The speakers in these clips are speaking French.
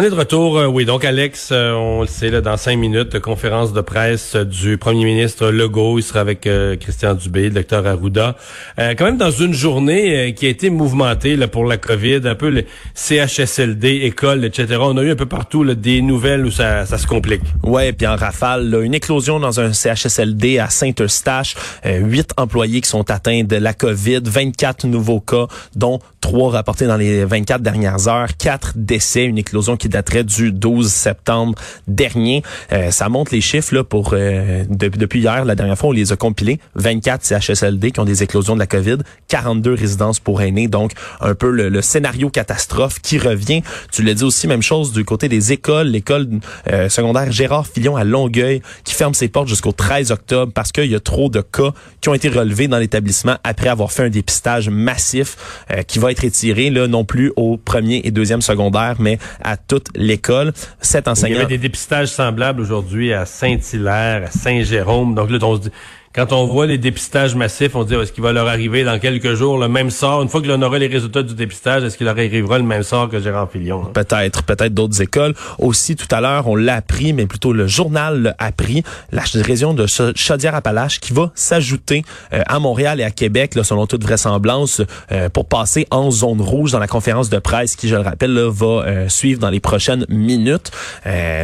On est de retour, euh, oui. Donc, Alex, euh, on le sait, là, dans cinq minutes, conférence de presse du premier ministre Legault. Il sera avec euh, Christian Dubé, le docteur Arruda. quand même dans une journée qui a été mouvementée là, pour la COVID, un peu les CHSLD, écoles, etc. On a eu un peu partout là, des nouvelles où ça, ça se complique. Ouais, puis en rafale, là, une éclosion dans un CHSLD à Saint-Eustache. Huit employés qui sont atteints de la COVID, 24 nouveaux cas, dont trois rapportés dans les 24 dernières heures, quatre décès, une éclosion qui daterait du 12 septembre dernier. Euh, ça montre les chiffres là pour euh, depuis hier, la dernière fois on les a compilés, 24 CHSLD qui ont des éclosions de la COVID, 42 résidences pour aînés, donc un peu le, scénario catastrophe qui revient. Tu l'as dit aussi, même chose du côté des écoles, l'école euh, secondaire Gérard Fillon à Longueuil qui ferme ses portes jusqu'au 13 octobre parce qu'il y a trop de cas qui ont été relevés dans l'établissement après avoir fait un dépistage massif qui va être étiré là non plus au premier et deuxième secondaire mais à l'école. Sept enseignants. Il y avait des dépistages semblables aujourd'hui à Saint-Hilaire, à Saint-Jérôme. Donc là, on se dit, quand on voit les dépistages massifs, on dit est-ce qu'il va leur arriver dans quelques jours le même sort? Une fois que l'on aura les résultats du dépistage, est-ce qu'il leur arrivera le même sort que Gérard Filion hein? Peut-être, peut-être d'autres écoles aussi. Tout à l'heure, on l'a appris, mais plutôt le journal l'a appris. La région de Chaudière-Appalaches qui va s'ajouter euh, à Montréal et à Québec, selon toute vraisemblance, euh, pour passer en zone rouge dans la conférence de presse qui, je le rappelle, va euh, suivre dans les prochaines minutes.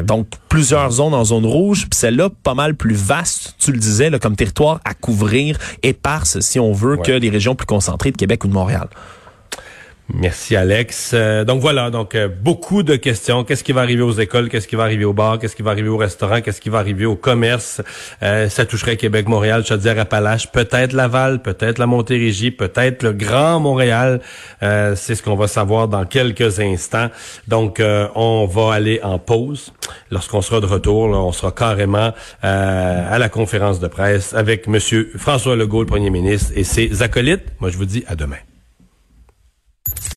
donc plusieurs zones en zone rouge, puis celle-là pas mal plus vaste, tu le disais, là, comme territoire à couvrir, éparse, si on veut, que les régions plus concentrées de Québec ou de Montréal. Merci Alex. Euh, donc voilà, donc euh, beaucoup de questions. Qu'est-ce qui va arriver aux écoles? Qu'est-ce qui va arriver au bar Qu'est-ce qui va arriver au restaurant Qu'est-ce qui va arriver au commerce? Euh, Ça toucherait Québec, Montréal, Chaudière-Appalaches, peut-être Laval, peut-être la Montérégie, peut-être le Grand Montréal. C'est ce qu'on va savoir dans quelques instants. Donc on va aller en pause. Lorsqu'on sera de retour, on sera carrément à la conférence de presse avec Monsieur François Legault, le Premier ministre, et ses acolytes. Moi, je vous dis à demain.